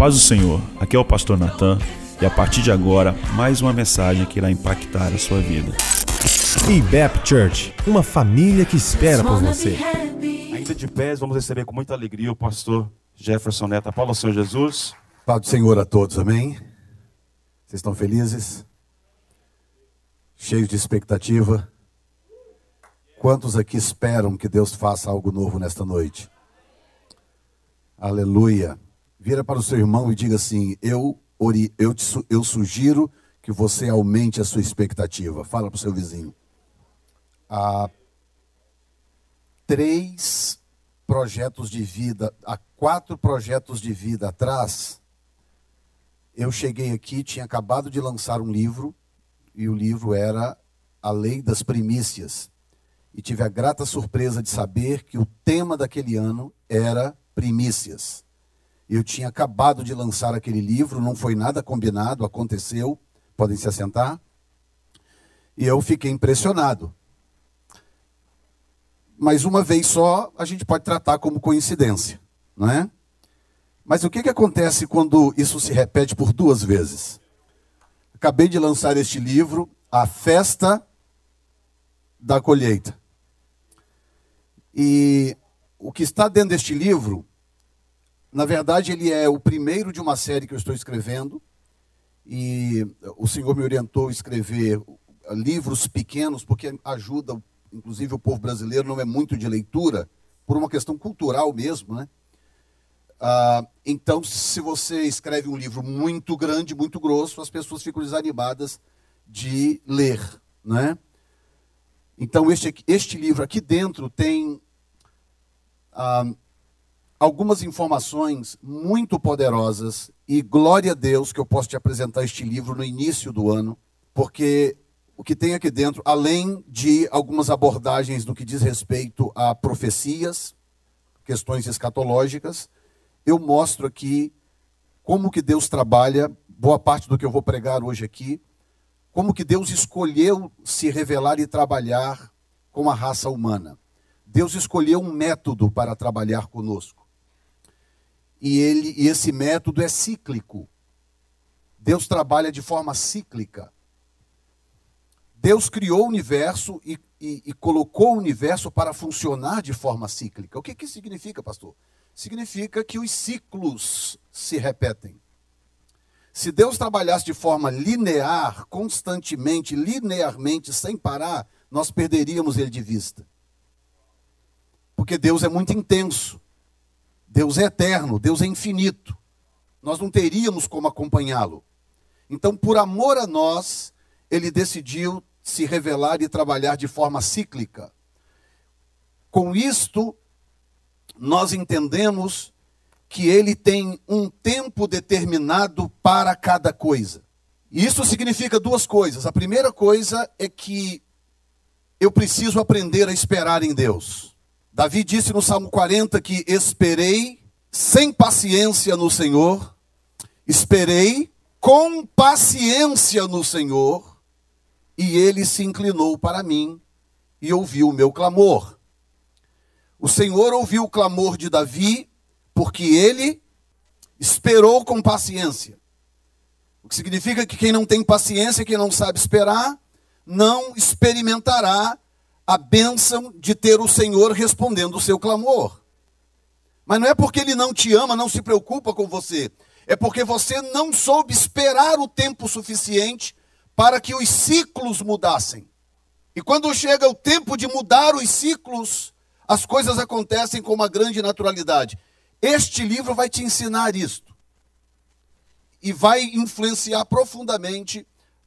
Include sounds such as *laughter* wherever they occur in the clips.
paz do Senhor, aqui é o pastor Natan e a partir de agora, mais uma mensagem que irá impactar a sua vida. IBEP Church, uma família que espera por você. Ainda de pés, vamos receber com muita alegria o pastor Jefferson Neto. Paulo, Senhor Jesus. Paz do Senhor a todos, amém? Vocês estão felizes? Cheios de expectativa? Quantos aqui esperam que Deus faça algo novo nesta noite? Aleluia. Vira para o seu irmão e diga assim: Eu, ori, eu, te, eu sugiro que você aumente a sua expectativa. Fala para o seu vizinho. Há três projetos de vida, há quatro projetos de vida atrás, eu cheguei aqui, tinha acabado de lançar um livro, e o livro era A Lei das Primícias. E tive a grata surpresa de saber que o tema daquele ano era primícias. Eu tinha acabado de lançar aquele livro, não foi nada combinado, aconteceu. Podem se assentar. E eu fiquei impressionado. Mas uma vez só, a gente pode tratar como coincidência, não é? Mas o que, que acontece quando isso se repete por duas vezes? Acabei de lançar este livro, A Festa da Colheita. E o que está dentro deste livro na verdade, ele é o primeiro de uma série que eu estou escrevendo. E o Senhor me orientou a escrever livros pequenos, porque ajuda, inclusive, o povo brasileiro não é muito de leitura, por uma questão cultural mesmo, né? Ah, então, se você escreve um livro muito grande, muito grosso, as pessoas ficam desanimadas de ler, né? Então, este, este livro aqui dentro tem ah, algumas informações muito poderosas e glória a Deus que eu posso te apresentar este livro no início do ano, porque o que tem aqui dentro, além de algumas abordagens no que diz respeito a profecias, questões escatológicas, eu mostro aqui como que Deus trabalha, boa parte do que eu vou pregar hoje aqui, como que Deus escolheu se revelar e trabalhar com a raça humana. Deus escolheu um método para trabalhar conosco e, ele, e esse método é cíclico. Deus trabalha de forma cíclica. Deus criou o universo e, e, e, colocou o universo para funcionar de forma cíclica. O que, que significa, pastor? Significa que os ciclos se repetem. Se Deus trabalhasse de forma linear, constantemente, linearmente, sem parar, nós perderíamos ele de vista. Porque Deus é muito intenso. Deus é eterno, Deus é infinito. Nós não teríamos como acompanhá-lo. Então, por amor a nós, ele decidiu se revelar e trabalhar de forma cíclica. Com isto, nós entendemos que ele tem um tempo determinado para cada coisa. E isso significa duas coisas. A primeira coisa é que eu preciso aprender a esperar em Deus. Davi disse no Salmo 40 que esperei sem paciência no Senhor, esperei com paciência no Senhor, e ele se inclinou para mim e ouviu o meu clamor. O Senhor ouviu o clamor de Davi, porque ele esperou com paciência. O que significa que quem não tem paciência, quem não sabe esperar, não experimentará a bênção de ter o Senhor respondendo o seu clamor. Mas não é porque ele não te ama, não se preocupa com você. É porque você não soube esperar o tempo suficiente para que os ciclos mudassem. E quando chega o tempo de mudar os ciclos, as coisas acontecem com uma grande naturalidade. Este livro vai te ensinar isto. E vai influenciar profundamente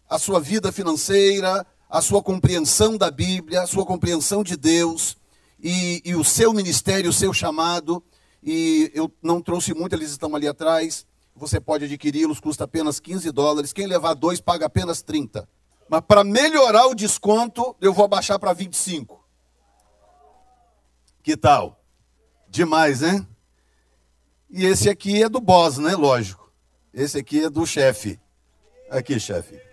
a sua vida financeira, a sua compreensão da Bíblia, a sua compreensão de Deus e, e o seu ministério, o seu chamado. E eu não trouxe muito, eles estão ali atrás. Você pode adquiri-los, custa apenas 15 dólares. Quem levar dois paga apenas 30. Mas para melhorar o desconto, eu vou abaixar para 25. Que tal? Demais, né? E esse aqui é do boss, né? Lógico. Esse aqui é do chefe. Aqui, chefe.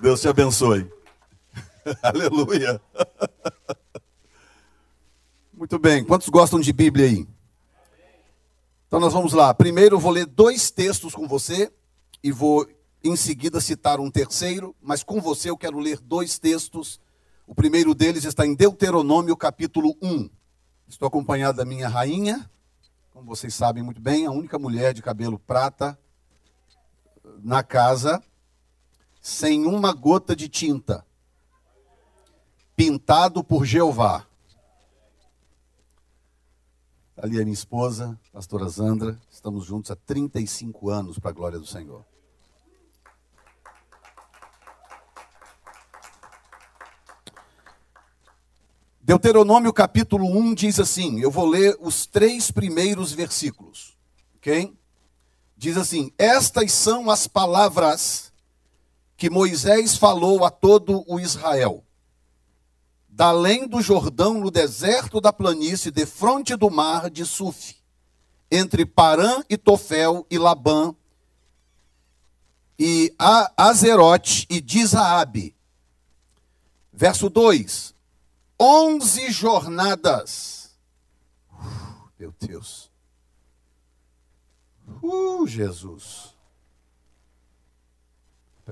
Deus te abençoe. *laughs* Aleluia. Muito bem. Quantos gostam de Bíblia aí? Então nós vamos lá. Primeiro eu vou ler dois textos com você e vou em seguida citar um terceiro, mas com você eu quero ler dois textos. O primeiro deles está em Deuteronômio, capítulo 1. Estou acompanhado da minha rainha, como vocês sabem muito bem, a única mulher de cabelo prata na casa, sem uma gota de tinta, pintado por Jeová. Ali é minha esposa, pastora Zandra. Estamos juntos há 35 anos, para a glória do Senhor. Deuteronômio capítulo 1 diz assim: eu vou ler os três primeiros versículos, ok? Diz assim: Estas são as palavras que Moisés falou a todo o Israel da além do Jordão, no deserto da planície, de fronte do mar de Suf, entre Parã e Tofel e Labã, e Azerote e Dizaabe. Verso 2: Onze jornadas. Meu Deus. Uh, Jesus.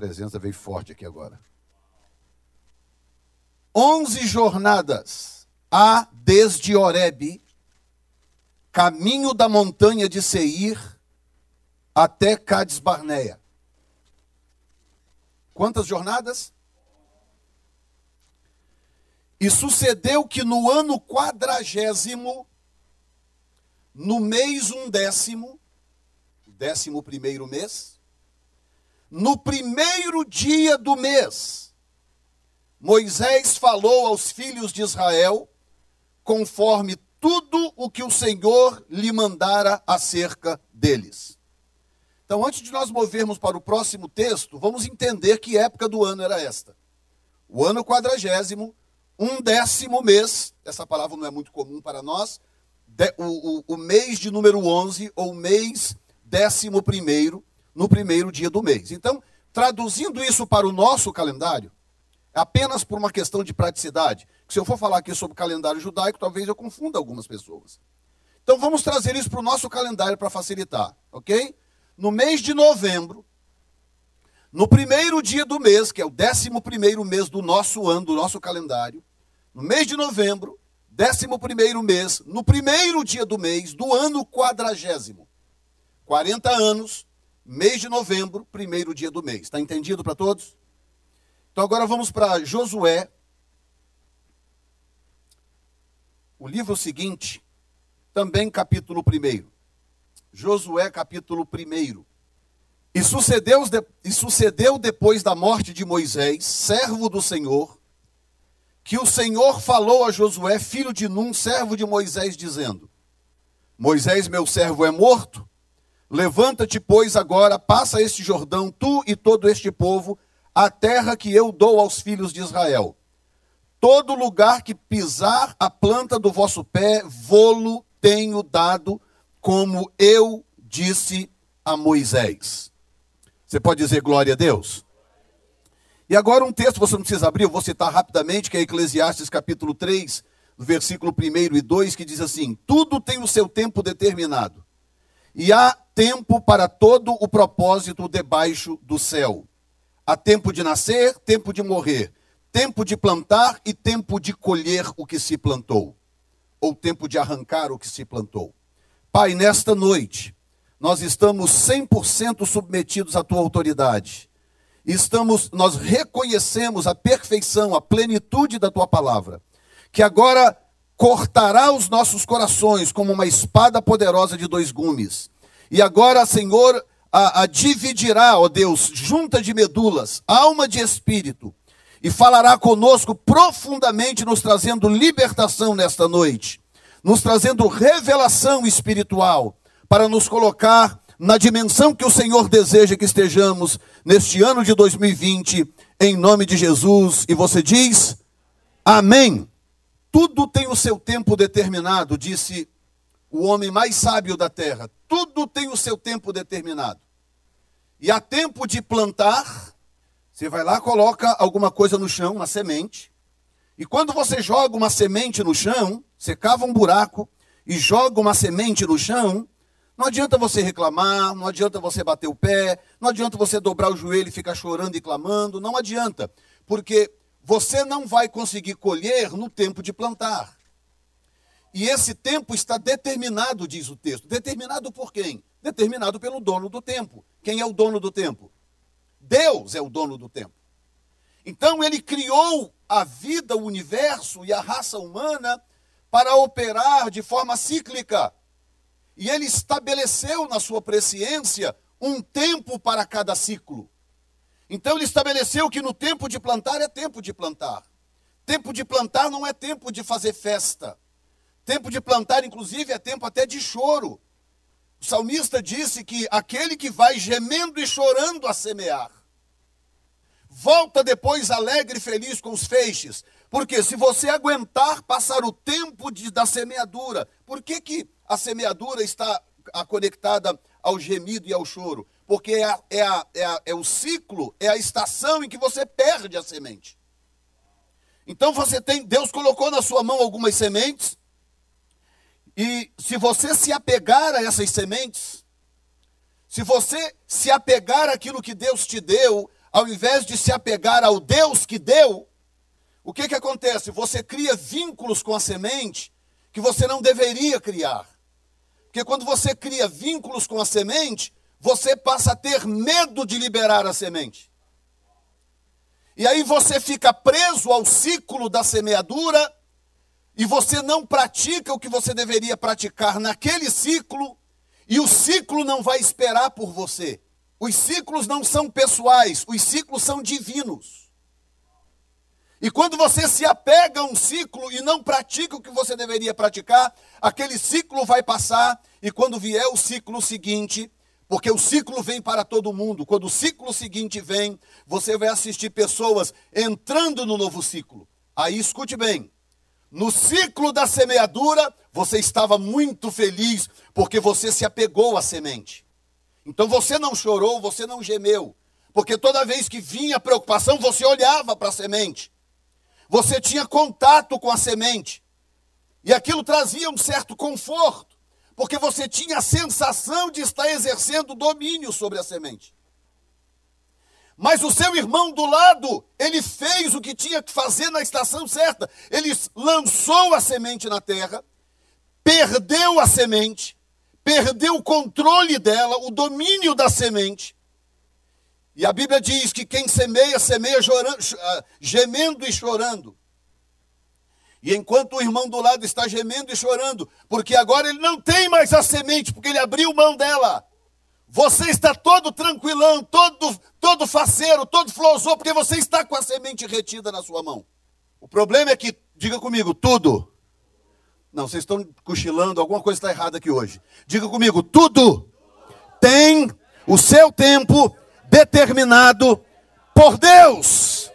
Presença veio forte aqui agora onze jornadas há desde Oreb, caminho da montanha de Seir, até Cades Barneia. Quantas jornadas? E sucedeu que no ano quadragésimo, no mês um décimo, décimo primeiro mês, no primeiro dia do mês, Moisés falou aos filhos de Israel conforme tudo o que o Senhor lhe mandara acerca deles. Então, antes de nós movermos para o próximo texto, vamos entender que época do ano era esta. O ano quadragésimo, um décimo mês, essa palavra não é muito comum para nós, o, o, o mês de número 11, ou mês décimo primeiro, no primeiro dia do mês. Então, traduzindo isso para o nosso calendário, apenas por uma questão de praticidade. Se eu for falar aqui sobre calendário judaico, talvez eu confunda algumas pessoas. Então vamos trazer isso para o nosso calendário para facilitar, ok? No mês de novembro, no primeiro dia do mês, que é o décimo primeiro mês do nosso ano, do nosso calendário, no mês de novembro, décimo primeiro mês, no primeiro dia do mês do ano quadragésimo, 40 anos, mês de novembro, primeiro dia do mês. Está entendido para todos? Então agora vamos para Josué. O livro seguinte, também capítulo 1. Josué, capítulo 1. E sucedeu, e sucedeu depois da morte de Moisés, servo do Senhor, que o Senhor falou a Josué, filho de Num, servo de Moisés, dizendo: Moisés, meu servo, é morto. Levanta-te, pois, agora, passa este Jordão, tu e todo este povo, a terra que eu dou aos filhos de Israel. Todo lugar que pisar a planta do vosso pé, vou-lo tenho dado, como eu disse a Moisés. Você pode dizer glória a Deus? E agora um texto, você não precisa abrir, eu vou citar rapidamente, que é Eclesiastes capítulo 3, versículo 1 e 2, que diz assim: Tudo tem o seu tempo determinado, e há tempo para todo o propósito debaixo do céu. Há tempo de nascer, tempo de morrer, tempo de plantar e tempo de colher o que se plantou, ou tempo de arrancar o que se plantou. Pai, nesta noite, nós estamos 100% submetidos à tua autoridade. Estamos, nós reconhecemos a perfeição, a plenitude da tua palavra, que agora cortará os nossos corações como uma espada poderosa de dois gumes. E agora, Senhor, a, a dividirá, ó Deus, junta de medulas, alma de espírito, e falará conosco profundamente, nos trazendo libertação nesta noite, nos trazendo revelação espiritual, para nos colocar na dimensão que o Senhor deseja que estejamos neste ano de 2020, em nome de Jesus. E você diz: Amém. Tudo tem o seu tempo determinado, disse o homem mais sábio da terra. Tudo tem o seu tempo determinado. E há tempo de plantar, você vai lá, coloca alguma coisa no chão, uma semente. E quando você joga uma semente no chão, você cava um buraco e joga uma semente no chão, Não adianta você reclamar, não adianta você bater o pé, não adianta você dobrar o joelho e ficar chorando e clamando, não adianta, porque você não vai conseguir colher no tempo de plantar. E esse tempo está determinado, diz o texto. Determinado por quem? Determinado pelo dono do tempo. Quem é o dono do tempo? Deus é o dono do tempo. Então ele criou a vida, o universo e a raça humana para operar de forma cíclica. E ele estabeleceu na sua presciência um tempo para cada ciclo. Então ele estabeleceu que no tempo de plantar é tempo de plantar. Tempo de plantar não é tempo de fazer festa. Tempo de plantar, inclusive, é tempo até de choro. O salmista disse que aquele que vai gemendo e chorando a semear, volta depois alegre e feliz com os feixes. Porque se você aguentar passar o tempo de, da semeadura, por que, que a semeadura está conectada ao gemido e ao choro? Porque é, é, a, é, a, é o ciclo, é a estação em que você perde a semente. Então você tem, Deus colocou na sua mão algumas sementes, e se você se apegar a essas sementes, se você se apegar àquilo que Deus te deu, ao invés de se apegar ao Deus que deu, o que, que acontece? Você cria vínculos com a semente que você não deveria criar. Porque quando você cria vínculos com a semente, você passa a ter medo de liberar a semente. E aí você fica preso ao ciclo da semeadura e você não pratica o que você deveria praticar naquele ciclo, e o ciclo não vai esperar por você. Os ciclos não são pessoais, os ciclos são divinos. E quando você se apega a um ciclo e não pratica o que você deveria praticar, aquele ciclo vai passar, e quando vier o ciclo seguinte, porque o ciclo vem para todo mundo, quando o ciclo seguinte vem, você vai assistir pessoas entrando no novo ciclo. Aí escute bem, no ciclo da semeadura, você estava muito feliz porque você se apegou à semente. Então você não chorou, você não gemeu, porque toda vez que vinha preocupação, você olhava para a semente. Você tinha contato com a semente. E aquilo trazia um certo conforto, porque você tinha a sensação de estar exercendo domínio sobre a semente. Mas o seu irmão do lado, ele fez o que tinha que fazer na estação certa. Ele lançou a semente na terra, perdeu a semente, perdeu o controle dela, o domínio da semente. E a Bíblia diz que quem semeia, semeia ah, gemendo e chorando. E enquanto o irmão do lado está gemendo e chorando, porque agora ele não tem mais a semente, porque ele abriu mão dela. Você está todo tranquilão, todo, todo faceiro, todo flosou, porque você está com a semente retida na sua mão. O problema é que, diga comigo, tudo. Não, vocês estão cochilando, alguma coisa está errada aqui hoje. Diga comigo, tudo tem o seu tempo determinado por Deus.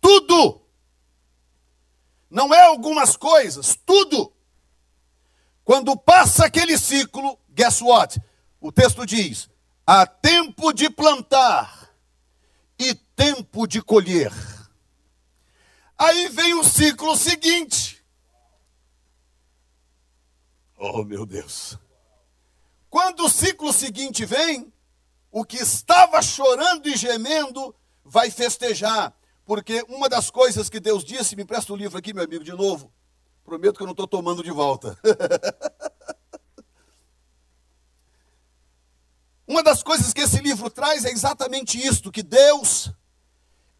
Tudo. Não é algumas coisas, tudo. Quando passa aquele ciclo, guess what? O texto diz: há tempo de plantar e tempo de colher. Aí vem o ciclo seguinte. Oh, meu Deus. Quando o ciclo seguinte vem, o que estava chorando e gemendo vai festejar. Porque uma das coisas que Deus disse, me presta o livro aqui, meu amigo, de novo. Prometo que eu não estou tomando de volta. *laughs* Uma das coisas que esse livro traz é exatamente isto: que Deus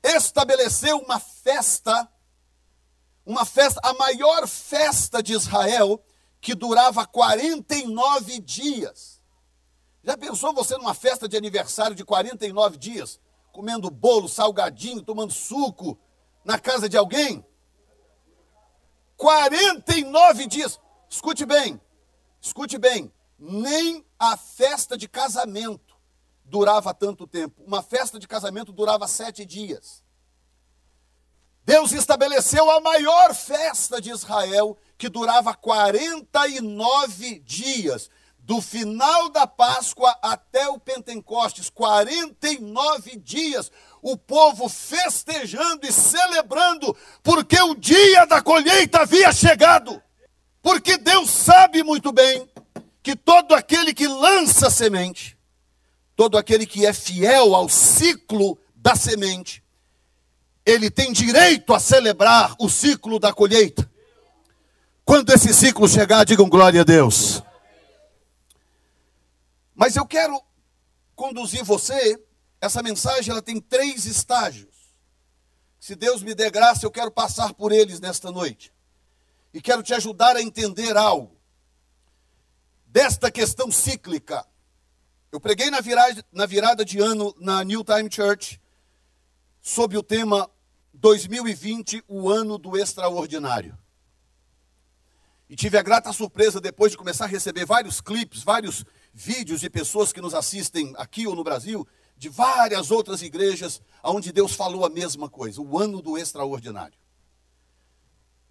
estabeleceu uma festa, uma festa, a maior festa de Israel, que durava 49 dias. Já pensou você numa festa de aniversário de 49 dias? Comendo bolo, salgadinho, tomando suco na casa de alguém? 49 dias. Escute bem, escute bem nem a festa de casamento durava tanto tempo. Uma festa de casamento durava sete dias. Deus estabeleceu a maior festa de Israel, que durava 49 dias, do final da Páscoa até o Pentecostes 49 dias, o povo festejando e celebrando, porque o dia da colheita havia chegado. Porque Deus sabe muito bem que todo aquele que lança semente, todo aquele que é fiel ao ciclo da semente, ele tem direito a celebrar o ciclo da colheita. Quando esse ciclo chegar, digam glória a Deus. Mas eu quero conduzir você, essa mensagem ela tem três estágios. Se Deus me der graça, eu quero passar por eles nesta noite. E quero te ajudar a entender algo desta questão cíclica. Eu preguei na virada, na virada de ano na New Time Church sobre o tema 2020, o ano do extraordinário. E tive a grata surpresa depois de começar a receber vários clipes, vários vídeos de pessoas que nos assistem aqui ou no Brasil, de várias outras igrejas, onde Deus falou a mesma coisa, o ano do extraordinário.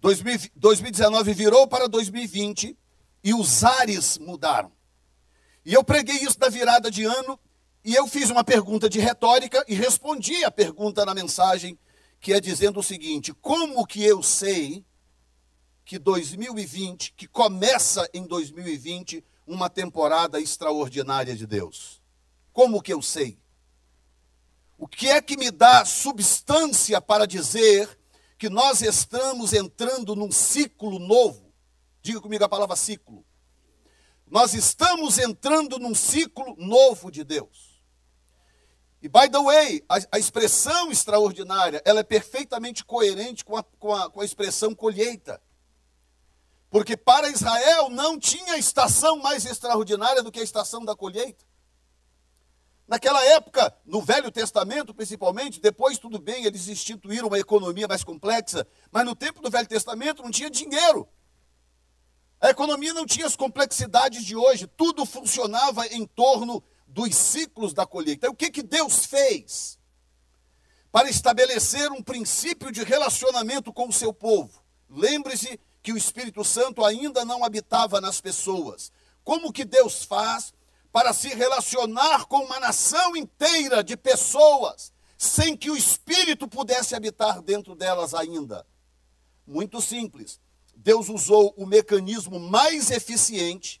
2019 virou para 2020 e os ares mudaram. E eu preguei isso na virada de ano e eu fiz uma pergunta de retórica e respondi a pergunta na mensagem, que é dizendo o seguinte: como que eu sei que 2020, que começa em 2020, uma temporada extraordinária de Deus? Como que eu sei? O que é que me dá substância para dizer que nós estamos entrando num ciclo novo? Diga comigo a palavra ciclo. Nós estamos entrando num ciclo novo de Deus. E, by the way, a, a expressão extraordinária, ela é perfeitamente coerente com a, com a, com a expressão colheita. Porque para Israel não tinha estação mais extraordinária do que a estação da colheita. Naquela época, no Velho Testamento principalmente, depois tudo bem, eles instituíram uma economia mais complexa, mas no tempo do Velho Testamento não tinha dinheiro. A economia não tinha as complexidades de hoje, tudo funcionava em torno dos ciclos da colheita. E o que, que Deus fez? Para estabelecer um princípio de relacionamento com o seu povo. Lembre-se que o Espírito Santo ainda não habitava nas pessoas. Como que Deus faz para se relacionar com uma nação inteira de pessoas sem que o Espírito pudesse habitar dentro delas ainda? Muito simples. Deus usou o mecanismo mais eficiente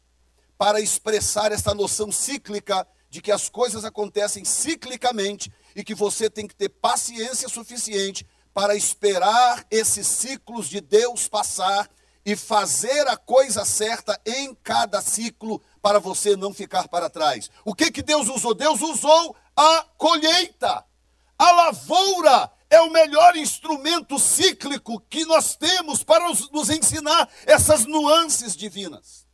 para expressar essa noção cíclica de que as coisas acontecem ciclicamente e que você tem que ter paciência suficiente para esperar esses ciclos de Deus passar e fazer a coisa certa em cada ciclo para você não ficar para trás. O que que Deus usou? Deus usou a colheita. A lavoura é o melhor instrumento cíclico que nós temos para nos ensinar essas nuances divinas.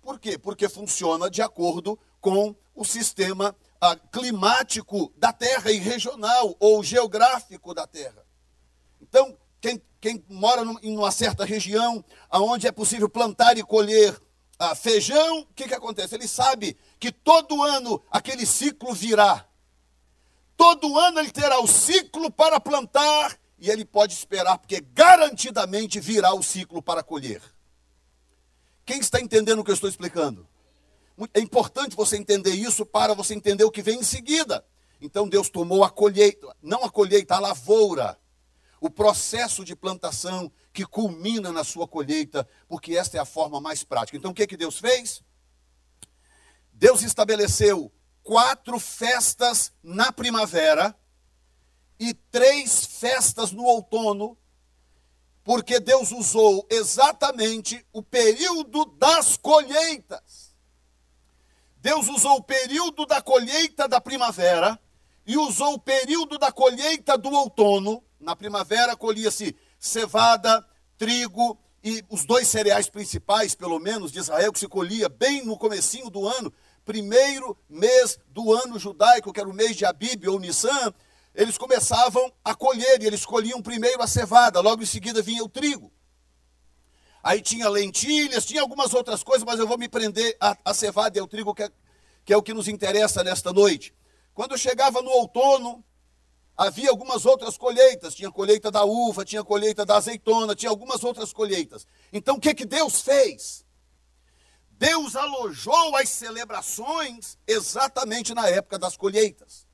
Por quê? Porque funciona de acordo com o sistema ah, climático da Terra e regional ou geográfico da Terra. Então, quem, quem mora em uma certa região onde é possível plantar e colher ah, feijão, o que, que acontece? Ele sabe que todo ano aquele ciclo virá. Todo ano ele terá o ciclo para plantar e ele pode esperar, porque garantidamente virá o ciclo para colher. Quem está entendendo o que eu estou explicando? É importante você entender isso para você entender o que vem em seguida. Então Deus tomou a colheita, não a colheita, a lavoura o processo de plantação que culmina na sua colheita, porque esta é a forma mais prática. Então o que, que Deus fez? Deus estabeleceu quatro festas na primavera e três festas no outono, porque Deus usou exatamente o período das colheitas. Deus usou o período da colheita da primavera e usou o período da colheita do outono na primavera colhia-se cevada, trigo e os dois cereais principais, pelo menos, de Israel, que se colhia bem no comecinho do ano, primeiro mês do ano judaico, que era o mês de Abib ou Nissan, eles começavam a colher, e eles colhiam primeiro a cevada, logo em seguida vinha o trigo. Aí tinha lentilhas, tinha algumas outras coisas, mas eu vou me prender a cevada e ao trigo, que é, que é o que nos interessa nesta noite. Quando chegava no outono, havia algumas outras colheitas, tinha colheita da uva, tinha colheita da azeitona, tinha algumas outras colheitas. Então o que, que Deus fez? Deus alojou as celebrações exatamente na época das colheitas.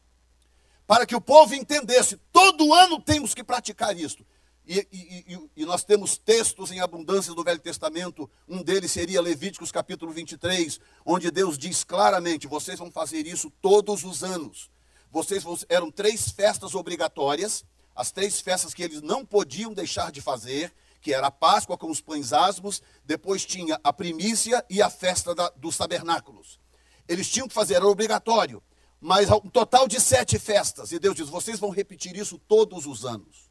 Para que o povo entendesse, todo ano temos que praticar isto. e, e, e, nós temos textos em abundância do Velho Testamento, um deles seria Levíticos capítulo 23, onde Deus diz claramente: vocês vão fazer isso todos os anos. Vocês eram três festas obrigatórias, as três festas que eles não podiam deixar de fazer, que era a Páscoa com os pães asmos, depois tinha a primícia e a festa da, dos tabernáculos. Eles tinham que fazer, era obrigatório, mas um total de sete festas. E Deus diz: vocês vão repetir isso todos os anos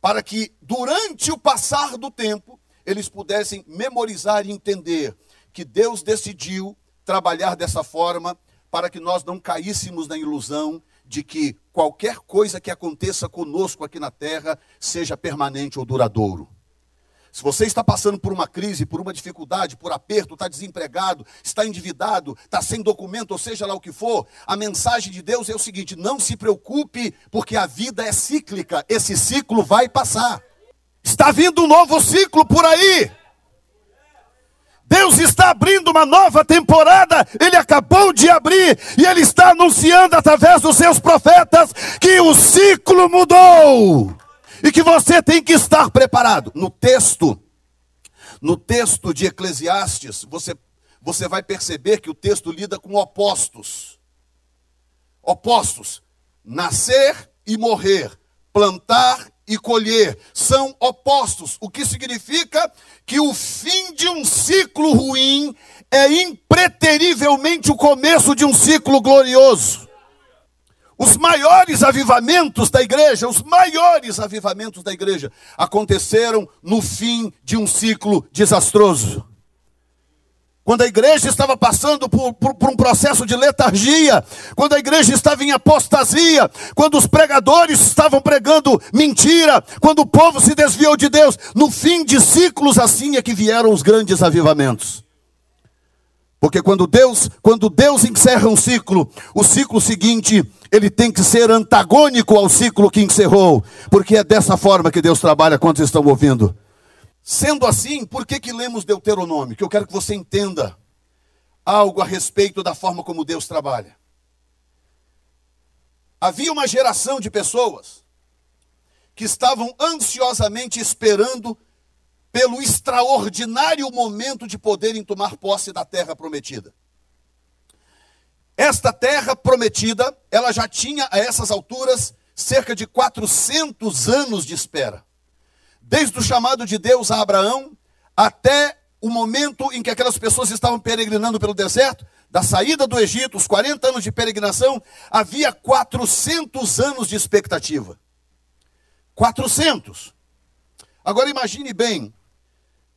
para que durante o passar do tempo eles pudessem memorizar e entender que Deus decidiu trabalhar dessa forma para que nós não caíssemos na ilusão de que qualquer coisa que aconteça conosco aqui na terra seja permanente ou duradouro. Se você está passando por uma crise, por uma dificuldade, por aperto, está desempregado, está endividado, está sem documento, ou seja lá o que for, a mensagem de Deus é o seguinte: não se preocupe, porque a vida é cíclica, esse ciclo vai passar. Está vindo um novo ciclo por aí. Deus está abrindo uma nova temporada, Ele acabou de abrir, e Ele está anunciando através dos seus profetas que o ciclo mudou e que você tem que estar preparado. No texto, no texto de Eclesiastes, você, você vai perceber que o texto lida com opostos. Opostos. Nascer e morrer, plantar e colher são opostos, o que significa que o fim de um ciclo ruim é impreterivelmente o começo de um ciclo glorioso. Os maiores avivamentos da igreja, os maiores avivamentos da igreja aconteceram no fim de um ciclo desastroso. Quando a igreja estava passando por, por, por, um processo de letargia, quando a igreja estava em apostasia, quando os pregadores estavam pregando mentira, quando o povo se desviou de Deus, no fim de ciclos assim é que vieram os grandes avivamentos. Porque quando Deus, quando Deus encerra um ciclo, o ciclo seguinte, ele tem que ser antagônico ao ciclo que encerrou, porque é dessa forma que Deus trabalha quando estão ouvindo. Sendo assim, por que que lemos Deuteronômio? Que eu quero que você entenda algo a respeito da forma como Deus trabalha. Havia uma geração de pessoas que estavam ansiosamente esperando pelo extraordinário momento de poderem tomar posse da terra prometida. Esta terra prometida, ela já tinha a essas alturas cerca de 400 anos de espera. Desde o chamado de Deus a Abraão até o momento em que aquelas pessoas estavam peregrinando pelo deserto, da saída do Egito, os 40 anos de peregrinação, havia 400 anos de expectativa. 400. Agora imagine bem,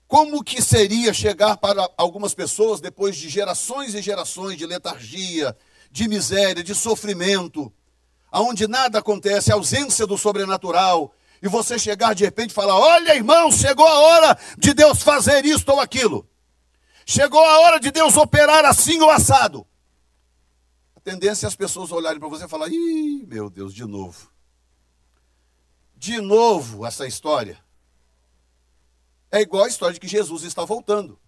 como que seria chegar para algumas pessoas depois de gerações e gerações de letargia, de miséria, de sofrimento, aonde nada acontece, ausência do sobrenatural, e você chegar de repente e falar: "Olha, irmão, chegou a hora de Deus fazer isto ou aquilo. Chegou a hora de Deus operar assim ou assado." A tendência é as pessoas olharem para você e falar: "Ih, meu Deus, de novo." De novo essa história. É igual a história de que Jesus está voltando.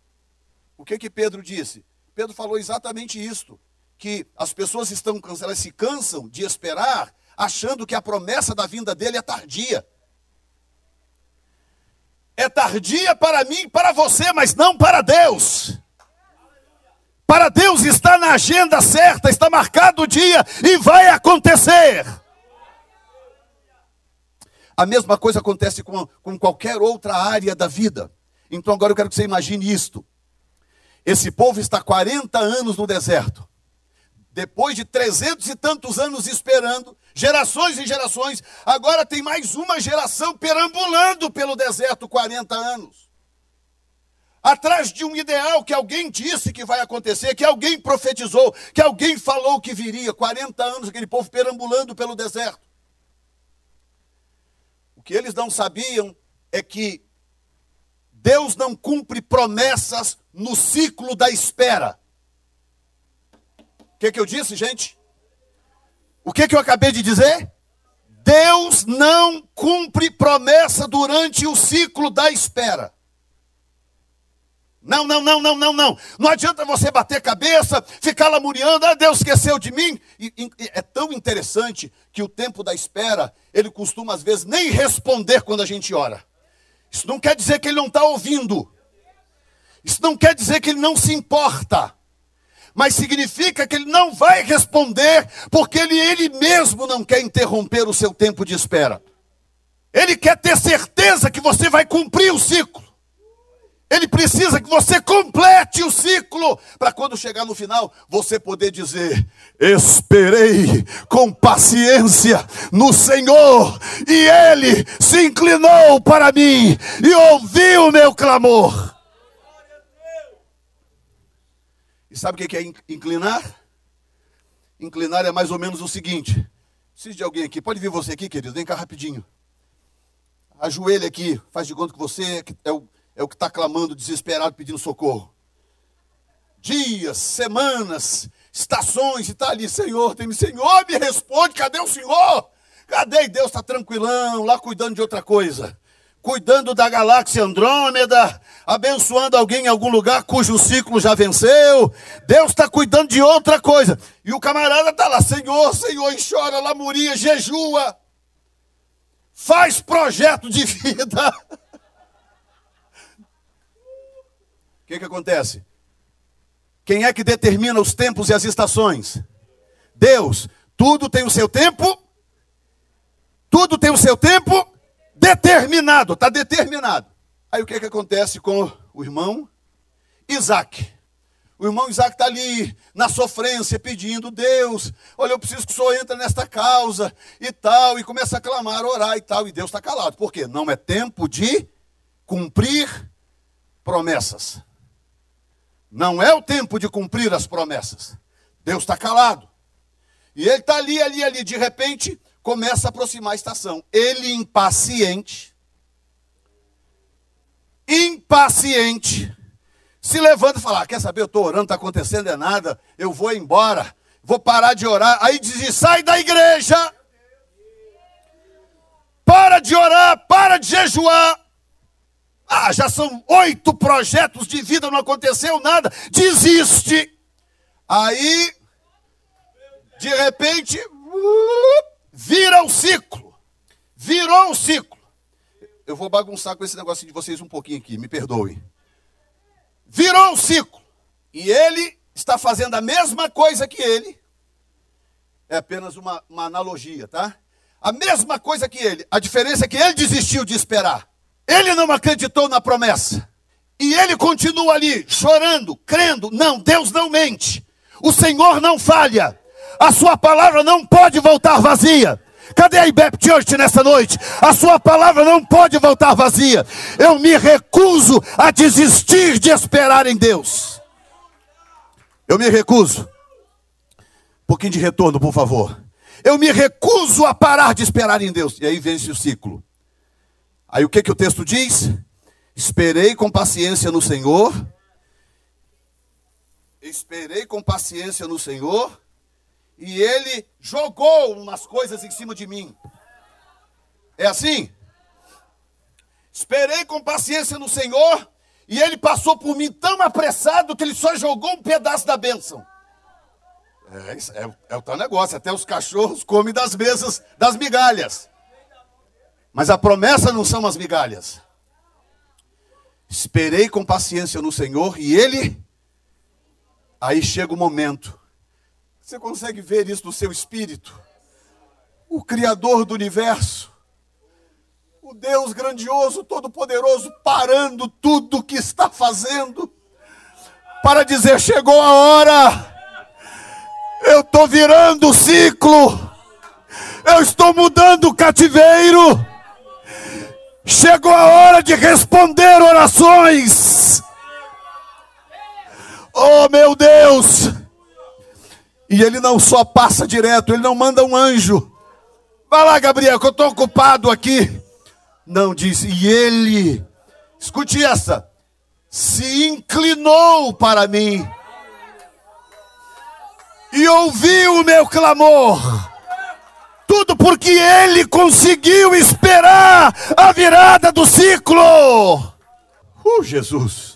O que que Pedro disse? Pedro falou exatamente isto, que as pessoas estão elas se cansam de esperar, achando que a promessa da vinda dele é tardia. É tardia para mim, para você, mas não para Deus. Para Deus está na agenda certa, está marcado o dia e vai acontecer. A mesma coisa acontece com, com qualquer outra área da vida. Então agora eu quero que você imagine isto. Esse povo está 40 anos no deserto. Depois de trezentos e tantos anos esperando, gerações e gerações, agora tem mais uma geração perambulando pelo deserto 40 anos. Atrás de um ideal que alguém disse que vai acontecer, que alguém profetizou, que alguém falou que viria. 40 anos aquele povo perambulando pelo deserto. O que eles não sabiam é que Deus não cumpre promessas no ciclo da espera. Que, que eu disse, gente? O que, que eu acabei de dizer? Deus não cumpre promessa durante o ciclo da espera. Não, não, não, não, não, não. Não adianta você bater cabeça, ficar lamuriando, ah, Deus esqueceu de mim. E, e, é tão interessante que o tempo da espera, ele costuma às vezes nem responder quando a gente ora. Isso não quer dizer que ele não está ouvindo. Isso não quer dizer que ele não se importa. Mas significa que ele não vai responder, porque ele, ele mesmo não quer interromper o seu tempo de espera. Ele quer ter certeza que você vai cumprir o ciclo. Ele precisa que você complete o ciclo, para quando chegar no final, você poder dizer: Esperei com paciência no Senhor, e Ele se inclinou para mim e ouviu o meu clamor. E sabe o que é inclinar? Inclinar é mais ou menos o seguinte: preciso de alguém aqui, pode vir você aqui, querido, vem cá rapidinho. Ajoelha aqui, faz de conta que você é o é o que está clamando, desesperado, pedindo socorro. Dias, semanas, estações e está ali, Senhor, tem Senhor, me responde, cadê o Senhor? Cadê? Deus está tranquilão, lá cuidando de outra coisa. Cuidando da galáxia Andrômeda, abençoando alguém em algum lugar cujo ciclo já venceu. Deus está cuidando de outra coisa. E o camarada está lá, Senhor, Senhor, e chora, lamuria, jejua. Faz projeto de *laughs* vida. O que, que acontece? Quem é que determina os tempos e as estações? Deus. Tudo tem o seu tempo. Tudo tem o seu tempo determinado. Está determinado. Aí o que, que acontece com o irmão Isaac? O irmão Isaac está ali na sofrência, pedindo, Deus, olha, eu preciso que o senhor entre nesta causa e tal, e começa a clamar, orar e tal, e Deus está calado. Por quê? Não é tempo de cumprir promessas. Não é o tempo de cumprir as promessas. Deus está calado. E ele está ali, ali, ali. De repente, começa a aproximar a estação. Ele, impaciente, impaciente, se levanta e fala: ah, Quer saber? Eu estou orando, está acontecendo é nada. Eu vou embora, vou parar de orar. Aí diz: Sai da igreja, para de orar, para de jejuar. Ah, já são oito projetos de vida, não aconteceu nada. Desiste. Aí, de repente, vira o ciclo. Virou o ciclo. Eu vou bagunçar com esse negócio de vocês um pouquinho aqui, me perdoem. Virou o ciclo. E ele está fazendo a mesma coisa que ele. É apenas uma, uma analogia, tá? A mesma coisa que ele. A diferença é que ele desistiu de esperar. Ele não acreditou na promessa. E ele continua ali, chorando, crendo. Não, Deus não mente. O Senhor não falha. A sua palavra não pode voltar vazia. Cadê a IBEP Church nessa noite? A sua palavra não pode voltar vazia. Eu me recuso a desistir de esperar em Deus. Eu me recuso. Um pouquinho de retorno, por favor. Eu me recuso a parar de esperar em Deus. E aí vence o ciclo. Aí o que, que o texto diz? Esperei com paciência no Senhor. Esperei com paciência no Senhor. E ele jogou umas coisas em cima de mim. É assim? Esperei com paciência no Senhor. E ele passou por mim tão apressado que ele só jogou um pedaço da bênção. É, é, é o tal negócio. Até os cachorros comem das mesas, das migalhas. Mas a promessa não são as migalhas. Esperei com paciência no Senhor e Ele. Aí chega o momento. Você consegue ver isso no seu espírito? O Criador do universo, o Deus grandioso, todo-poderoso, parando tudo o que está fazendo, para dizer: chegou a hora, eu estou virando o ciclo, eu estou mudando o cativeiro. Chegou a hora de responder orações. Oh meu Deus! E ele não só passa direto, ele não manda um anjo. Vai lá, Gabriel, que eu estou ocupado aqui. Não disse, e ele, escute essa, se inclinou para mim e ouviu o meu clamor tudo porque ele conseguiu esperar a virada do ciclo. Uh, Jesus.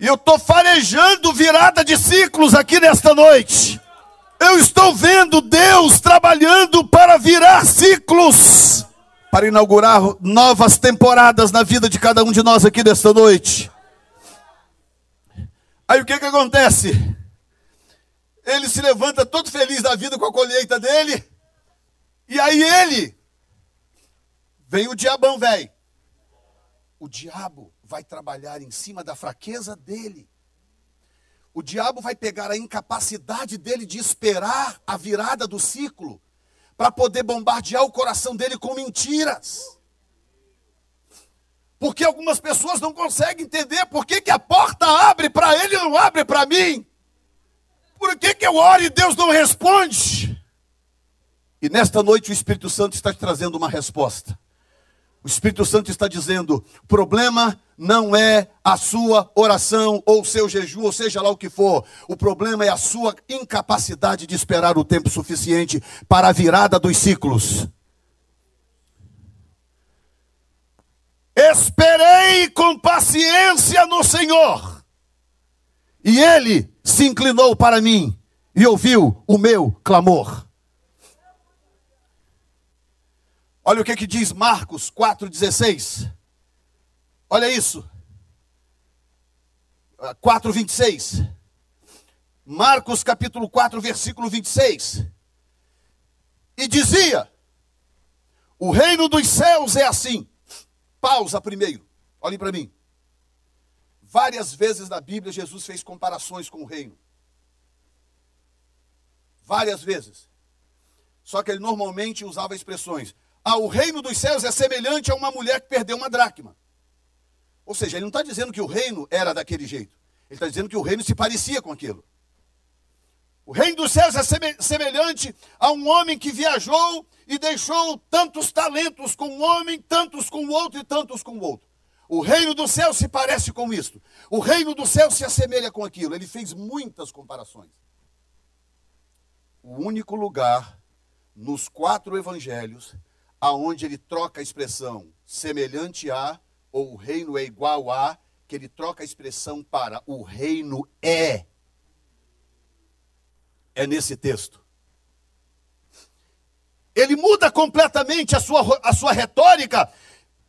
E eu estou farejando virada de ciclos aqui nesta noite. Eu estou vendo Deus trabalhando para virar ciclos, para inaugurar novas temporadas na vida de cada um de nós aqui nesta noite. Aí o que que acontece? Ele se levanta todo feliz da vida com a colheita dele, e aí ele vem o diabão, velho. O diabo vai trabalhar em cima da fraqueza dele. O diabo vai pegar a incapacidade dele de esperar a virada do ciclo para poder bombardear o coração dele com mentiras. Porque algumas pessoas não conseguem entender por que, que a porta abre para ele e não abre para mim. Por que, que eu oro e Deus não responde? E nesta noite o Espírito Santo está te trazendo uma resposta. O Espírito Santo está dizendo: problema não é a sua oração ou o seu jejum, ou seja lá o que for. O problema é a sua incapacidade de esperar o tempo suficiente para a virada dos ciclos. Esperei com paciência no Senhor, e Ele se inclinou para mim e ouviu o meu clamor. Olha o que, que diz Marcos 4,16. Olha isso. 4,26. Ah, Marcos capítulo 4, versículo 26. E dizia: O reino dos céus é assim. Pausa primeiro. Olhem para mim. Várias vezes na Bíblia Jesus fez comparações com o reino. Várias vezes. Só que ele normalmente usava expressões ah, o reino dos céus é semelhante a uma mulher que perdeu uma dracma. Ou seja, ele não está dizendo que o reino era daquele jeito. Ele está dizendo que o reino se parecia com aquilo. O reino dos céus é semelhante a um homem que viajou e deixou tantos talentos com um homem, tantos com o outro e tantos com o outro. O reino do céu se parece com isto. O reino do céu se assemelha com aquilo. Ele fez muitas comparações. O único lugar nos quatro evangelhos aonde ele troca a expressão semelhante a ou o reino é igual a, que ele troca a expressão para o reino é. É nesse texto. Ele muda completamente a sua, a sua retórica.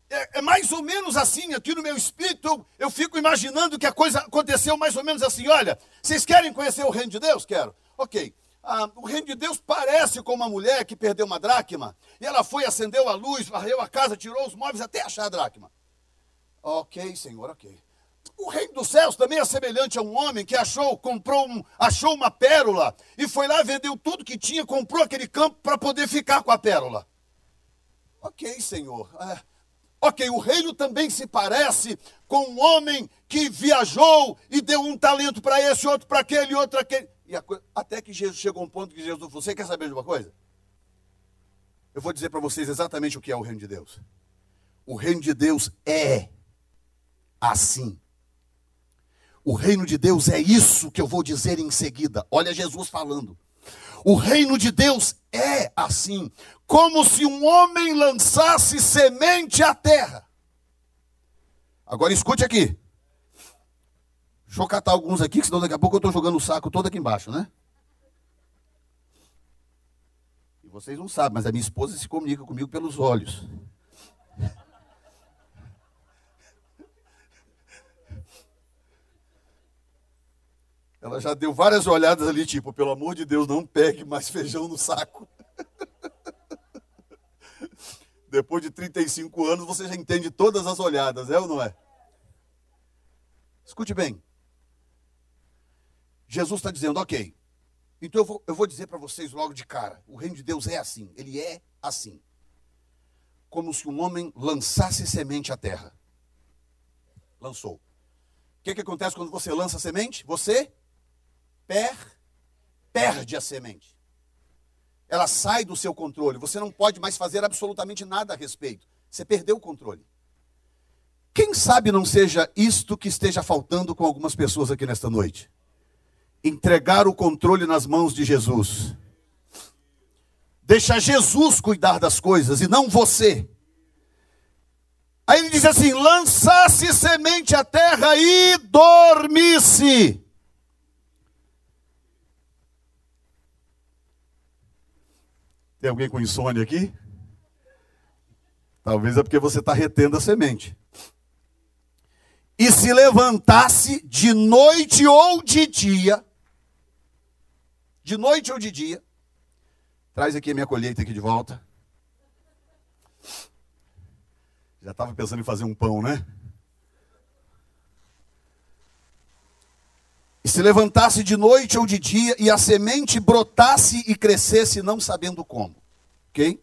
É, é mais ou menos assim, aqui no meu espírito, eu, eu fico imaginando que a coisa aconteceu mais ou menos assim. Olha, vocês querem conhecer o reino de Deus? Quero. Ok. Ah, o reino de Deus parece com uma mulher que perdeu uma dracma, e ela foi, acendeu a luz, varreu a casa, tirou os móveis até achar a dracma. Ok, Senhor, ok. O reino dos céus também é semelhante a um homem que achou, comprou, um, achou uma pérola e foi lá, vendeu tudo que tinha, comprou aquele campo para poder ficar com a pérola. Ok, Senhor. É, ok, o reino também se parece com um homem que viajou e deu um talento para esse, outro para aquele, outro aquele. E coisa, até que Jesus chegou a um ponto que Jesus falou: Você quer saber de uma coisa? Eu vou dizer para vocês exatamente o que é o reino de Deus. O reino de Deus é assim. O reino de Deus é isso que eu vou dizer em seguida. Olha Jesus falando. O reino de Deus é assim, como se um homem lançasse semente à terra. Agora escute aqui. Deixa eu catar alguns aqui, senão daqui a pouco eu estou jogando o saco todo aqui embaixo, né? E vocês não sabem, mas a minha esposa se comunica comigo pelos olhos. Ela já deu várias olhadas ali, tipo, pelo amor de Deus, não pegue mais feijão no saco. *laughs* Depois de 35 anos, você já entende todas as olhadas, é ou não é? Escute bem. Jesus está dizendo, ok, então eu vou, eu vou dizer para vocês logo de cara: o reino de Deus é assim, ele é assim. Como se um homem lançasse semente à terra. Lançou. O que, que acontece quando você lança semente? Você per, perde a semente. Ela sai do seu controle. Você não pode mais fazer absolutamente nada a respeito. Você perdeu o controle. Quem sabe não seja isto que esteja faltando com algumas pessoas aqui nesta noite? entregar o controle nas mãos de Jesus. Deixa Jesus cuidar das coisas e não você. Aí ele diz assim: lançasse semente à terra e dormisse. Tem alguém com insônia aqui? Talvez é porque você está retendo a semente. E se levantasse de noite ou de dia, de noite ou de dia, traz aqui a minha colheita aqui de volta. Já estava pensando em fazer um pão, né? E se levantasse de noite ou de dia, e a semente brotasse e crescesse, não sabendo como. Ok?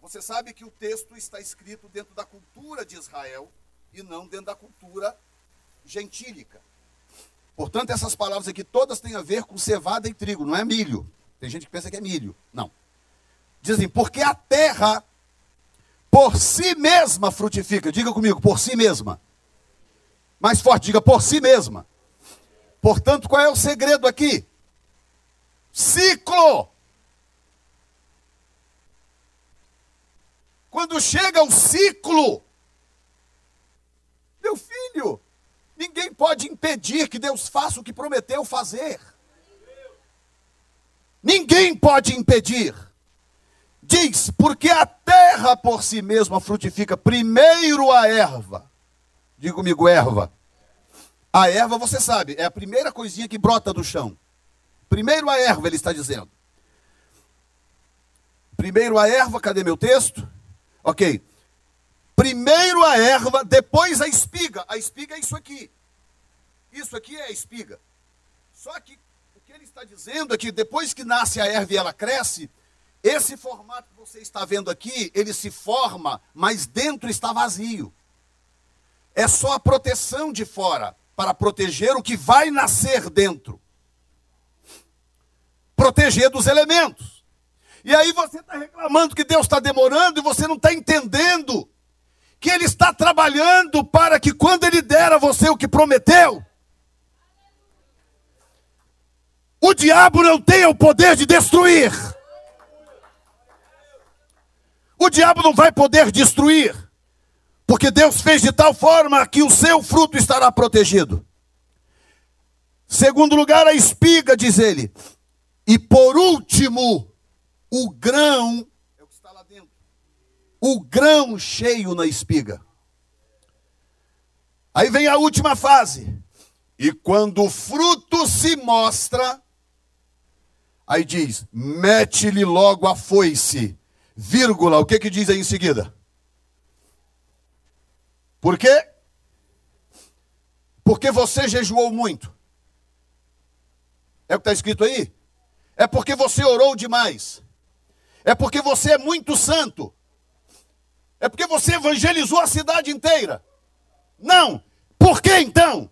Você sabe que o texto está escrito dentro da cultura de Israel e não dentro da cultura gentílica. Portanto, essas palavras aqui todas têm a ver com cevada e trigo, não é milho. Tem gente que pensa que é milho. Não. Dizem, porque a terra por si mesma frutifica. Diga comigo, por si mesma. Mais forte, diga por si mesma. Portanto, qual é o segredo aqui? Ciclo. Quando chega o ciclo, meu filho, ninguém pode impedir que Deus faça o que prometeu fazer. Ninguém pode impedir. Diz, porque a terra por si mesma frutifica primeiro a erva. Diga comigo, erva. A erva, você sabe, é a primeira coisinha que brota do chão. Primeiro a erva, ele está dizendo. Primeiro a erva, cadê meu texto? Ok. Primeiro a erva, depois a espiga. A espiga é isso aqui. Isso aqui é a espiga. Só que o que ele está dizendo é que depois que nasce a erva e ela cresce, esse formato que você está vendo aqui, ele se forma, mas dentro está vazio. É só a proteção de fora para proteger o que vai nascer dentro. Proteger dos elementos. E aí você está reclamando que Deus está demorando e você não está entendendo que Ele está trabalhando para que quando Ele der a você o que prometeu, o diabo não tenha o poder de destruir. O diabo não vai poder destruir, porque Deus fez de tal forma que o seu fruto estará protegido. Segundo lugar, a espiga, diz ele. E por último, o grão, é o que está lá dentro. O grão cheio na espiga. Aí vem a última fase. E quando o fruto se mostra, aí diz: mete-lhe logo a foice vírgula, o que que diz aí em seguida? Por quê? Porque você jejuou muito. É o que está escrito aí? É porque você orou demais. É porque você é muito santo. É porque você evangelizou a cidade inteira. Não. Por que então?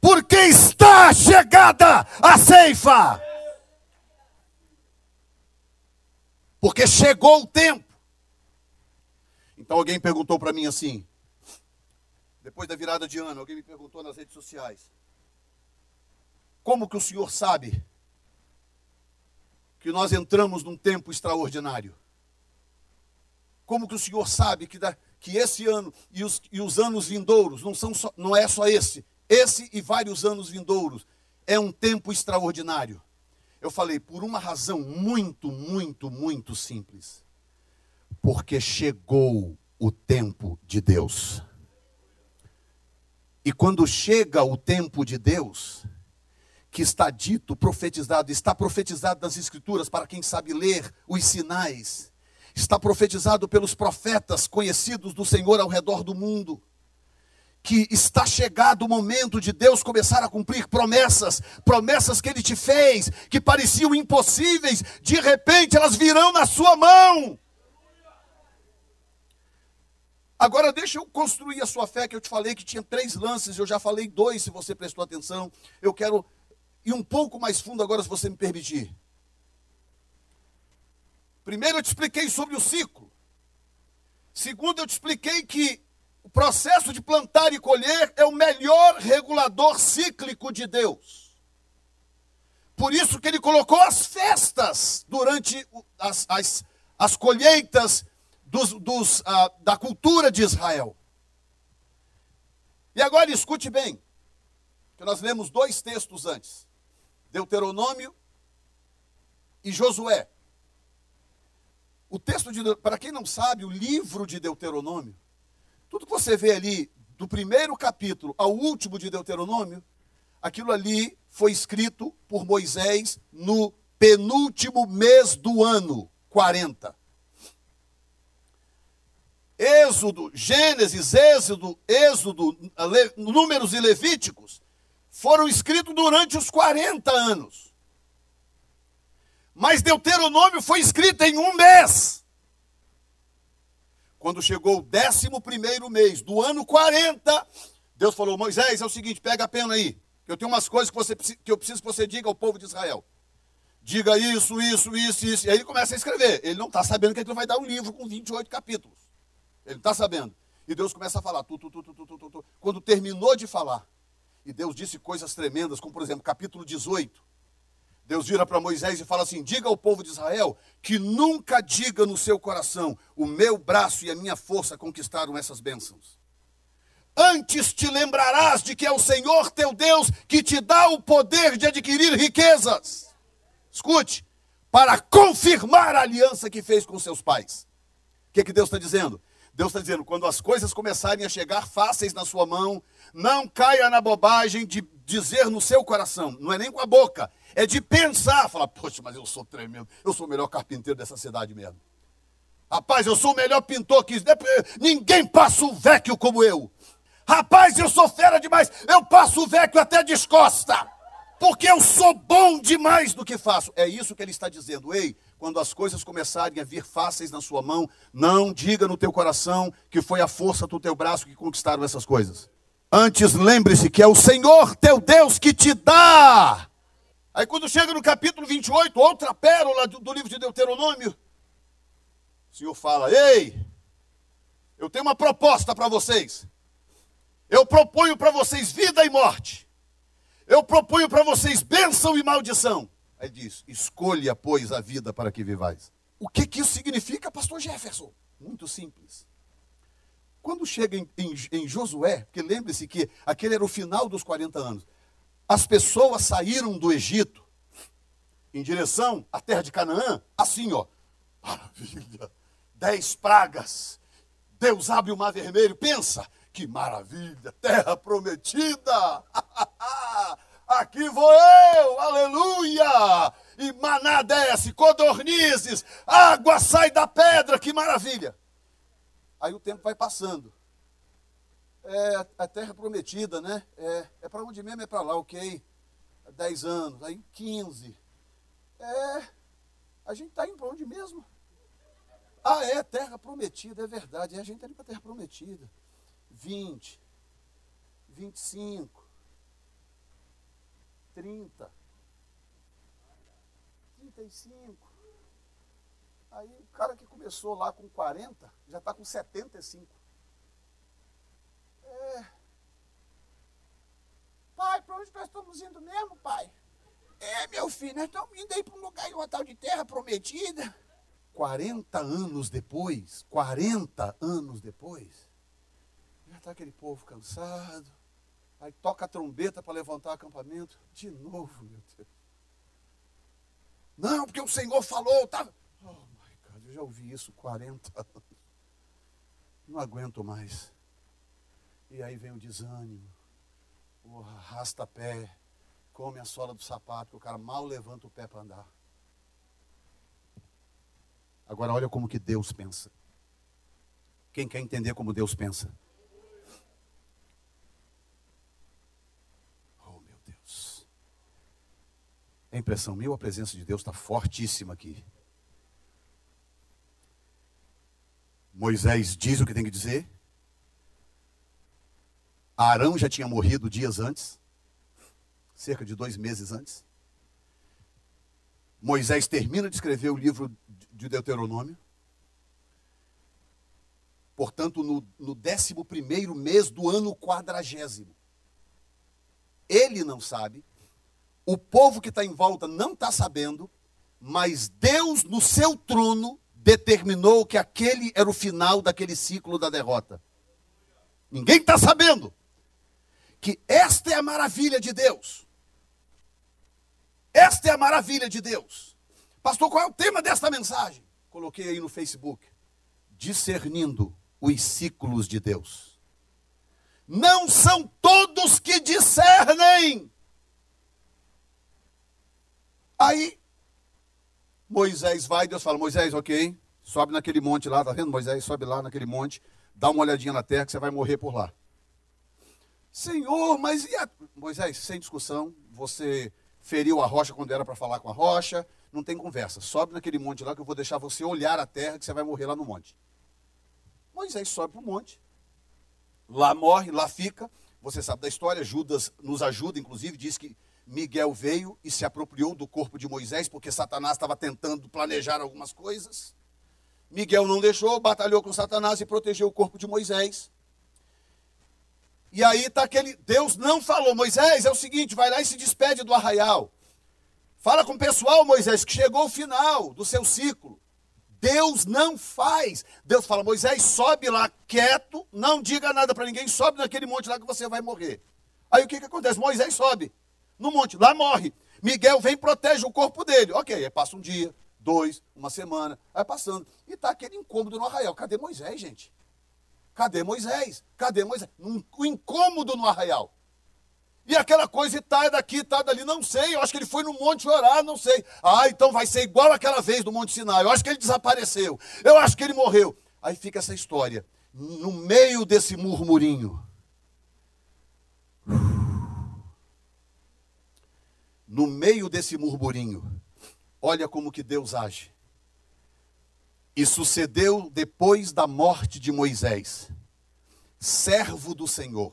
Porque está chegada a ceifa. Porque chegou o tempo. Então alguém perguntou para mim assim, depois da virada de ano, alguém me perguntou nas redes sociais: Como que o senhor sabe que nós entramos num tempo extraordinário? Como que o senhor sabe que, da, que esse ano e os, e os anos vindouros não, são só, não é só esse, esse e vários anos vindouros, é um tempo extraordinário? Eu falei, por uma razão muito, muito, muito simples. Porque chegou o tempo de Deus. E quando chega o tempo de Deus, que está dito, profetizado, está profetizado nas Escrituras, para quem sabe ler os sinais, está profetizado pelos profetas conhecidos do Senhor ao redor do mundo que está chegado o momento de Deus começar a cumprir promessas, promessas que Ele te fez, que pareciam impossíveis, de repente elas virão na sua mão. Agora deixa eu construir a sua fé, que eu te falei que tinha três lances, eu já falei dois, se você prestou atenção. Eu quero ir um pouco mais fundo agora, se você me permitir. Primeiro eu te expliquei sobre o ciclo. Segundo, eu te expliquei que o processo de plantar e colher é o melhor regulador cíclico de Deus. Por isso que ele colocou as festas durante as, as, as colheitas, dos, dos, ah, da cultura de Israel. E agora escute bem, que nós lemos dois textos antes: Deuteronômio e Josué. O texto de, para quem não sabe, o livro de Deuteronômio, tudo que você vê ali, do primeiro capítulo ao último de Deuteronômio, aquilo ali foi escrito por Moisés no penúltimo mês do ano, 40. Êxodo, Gênesis, Êxodo, Êxodo, Números e Levíticos foram escritos durante os 40 anos. Mas Deuteronômio foi escrito em um mês. Quando chegou o décimo primeiro mês do ano 40, Deus falou: Moisés, é o seguinte, pega a pena aí. Eu tenho umas coisas que, você, que eu preciso que você diga ao povo de Israel. Diga isso, isso, isso, isso. E aí ele começa a escrever. Ele não está sabendo que ele vai dar um livro com 28 capítulos. Ele está sabendo. E Deus começa a falar. Tu, tu, tu, tu, tu, tu, tu. Quando terminou de falar, e Deus disse coisas tremendas, como por exemplo, capítulo 18. Deus vira para Moisés e fala assim: Diga ao povo de Israel que nunca diga no seu coração: O meu braço e a minha força conquistaram essas bênçãos. Antes te lembrarás de que é o Senhor teu Deus que te dá o poder de adquirir riquezas. Escute, para confirmar a aliança que fez com seus pais. O que, que Deus está dizendo? Deus está dizendo: quando as coisas começarem a chegar fáceis na sua mão, não caia na bobagem de dizer no seu coração, não é nem com a boca, é de pensar, falar, poxa, mas eu sou tremendo, eu sou o melhor carpinteiro dessa cidade mesmo. Rapaz, eu sou o melhor pintor que ninguém passa o vecchio como eu. Rapaz, eu sou fera demais, eu passo o vecchio até descosta, porque eu sou bom demais do que faço. É isso que ele está dizendo. Ei, quando as coisas começarem a vir fáceis na sua mão, não diga no teu coração que foi a força do teu braço que conquistaram essas coisas. Antes lembre-se que é o Senhor teu Deus que te dá. Aí quando chega no capítulo 28, outra pérola do, do livro de Deuteronômio, o Senhor fala: Ei, eu tenho uma proposta para vocês. Eu proponho para vocês vida e morte. Eu proponho para vocês bênção e maldição. Aí diz: escolha, pois, a vida para que vivais. O que, que isso significa, pastor Jefferson? Muito simples. Quando chega em, em, em Josué, porque lembre-se que aquele era o final dos 40 anos, as pessoas saíram do Egito em direção à terra de Canaã, assim, ó. Maravilha! Dez pragas. Deus abre o mar vermelho. Pensa, que maravilha! Terra prometida! *laughs* aqui vou eu, aleluia! E maná desce, codornizes, água sai da pedra, que maravilha! Aí o tempo vai passando. É a terra prometida, né? É, é para onde mesmo? É para lá, ok. Dez anos, aí 15. É, a gente está indo para onde mesmo? Ah, é, terra prometida, é verdade. É, a gente está indo para a terra prometida. 20, 25, 30, 35. Aí o cara que começou lá com 40 já está com 75. É. Pai, para onde nós estamos indo mesmo, pai? É, meu filho, nós estamos indo aí para um lugar, uma tal de terra prometida. 40 anos depois, 40 anos depois, já está aquele povo cansado, Aí toca a trombeta para levantar o acampamento. De novo, meu Deus. Não, porque o Senhor falou. Tá... Oh, my God, eu já ouvi isso 40 anos. Não aguento mais. E aí vem o desânimo. O arrasta pé. Come a sola do sapato, que o cara mal levanta o pé para andar. Agora olha como que Deus pensa. Quem quer entender como Deus pensa? É impressão minha a presença de Deus está fortíssima aqui? Moisés diz o que tem que dizer. Arão já tinha morrido dias antes, cerca de dois meses antes. Moisés termina de escrever o livro de Deuteronômio. Portanto, no, no 11 mês do ano quadragésimo. Ele não sabe, o povo que está em volta não está sabendo, mas Deus no seu trono determinou que aquele era o final daquele ciclo da derrota. Ninguém está sabendo que esta é a maravilha de Deus. Esta é a maravilha de Deus. Pastor, qual é o tema desta mensagem? Coloquei aí no Facebook. Discernindo os ciclos de Deus. Não são todos que discernem. Aí, Moisés vai, Deus fala: Moisés, ok, sobe naquele monte lá, tá vendo? Moisés sobe lá naquele monte, dá uma olhadinha na terra que você vai morrer por lá. Senhor, mas e a... Moisés, sem discussão, você feriu a rocha quando era para falar com a rocha, não tem conversa. Sobe naquele monte lá que eu vou deixar você olhar a terra que você vai morrer lá no monte. Moisés sobe para o monte, lá morre, lá fica. Você sabe da história, Judas nos ajuda, inclusive, diz que Miguel veio e se apropriou do corpo de Moisés, porque Satanás estava tentando planejar algumas coisas. Miguel não deixou, batalhou com Satanás e protegeu o corpo de Moisés. E aí está aquele. Deus não falou, Moisés, é o seguinte, vai lá e se despede do arraial. Fala com o pessoal, Moisés, que chegou o final do seu ciclo. Deus não faz. Deus fala, Moisés, sobe lá quieto, não diga nada para ninguém, sobe naquele monte lá que você vai morrer. Aí o que, que acontece? Moisés sobe no monte, lá morre. Miguel vem e protege o corpo dele. Ok, aí passa um dia, dois, uma semana, vai passando. E está aquele incômodo no arraial. Cadê Moisés, gente? Cadê Moisés? Cadê Moisés? O incômodo no arraial. E aquela coisa, e tá daqui, tá dali, não sei. Eu acho que ele foi no monte orar, não sei. Ah, então vai ser igual aquela vez do Monte Sinai. Eu acho que ele desapareceu. Eu acho que ele morreu. Aí fica essa história. No meio desse murmurinho, no meio desse murmurinho, olha como que Deus age. E sucedeu depois da morte de Moisés, servo do Senhor,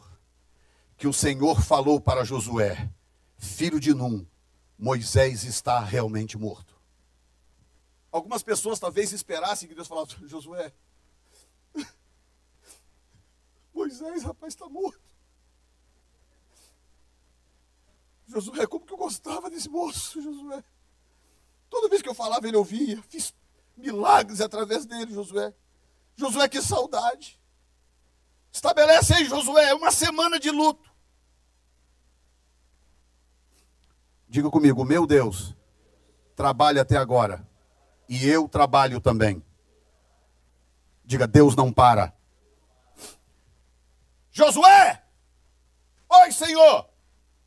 que o Senhor falou para Josué, filho de Num, Moisés está realmente morto. Algumas pessoas talvez esperassem que Deus falasse, Josué, *laughs* Moisés, rapaz, está morto. Josué, como que eu gostava desse moço, Josué. Toda vez que eu falava, ele ouvia. Fiz milagres através dele, Josué. Josué, que saudade. Estabelece aí, Josué, uma semana de luto. Diga comigo, meu Deus, trabalha até agora. E eu trabalho também. Diga, Deus não para. Josué! Oi, Senhor!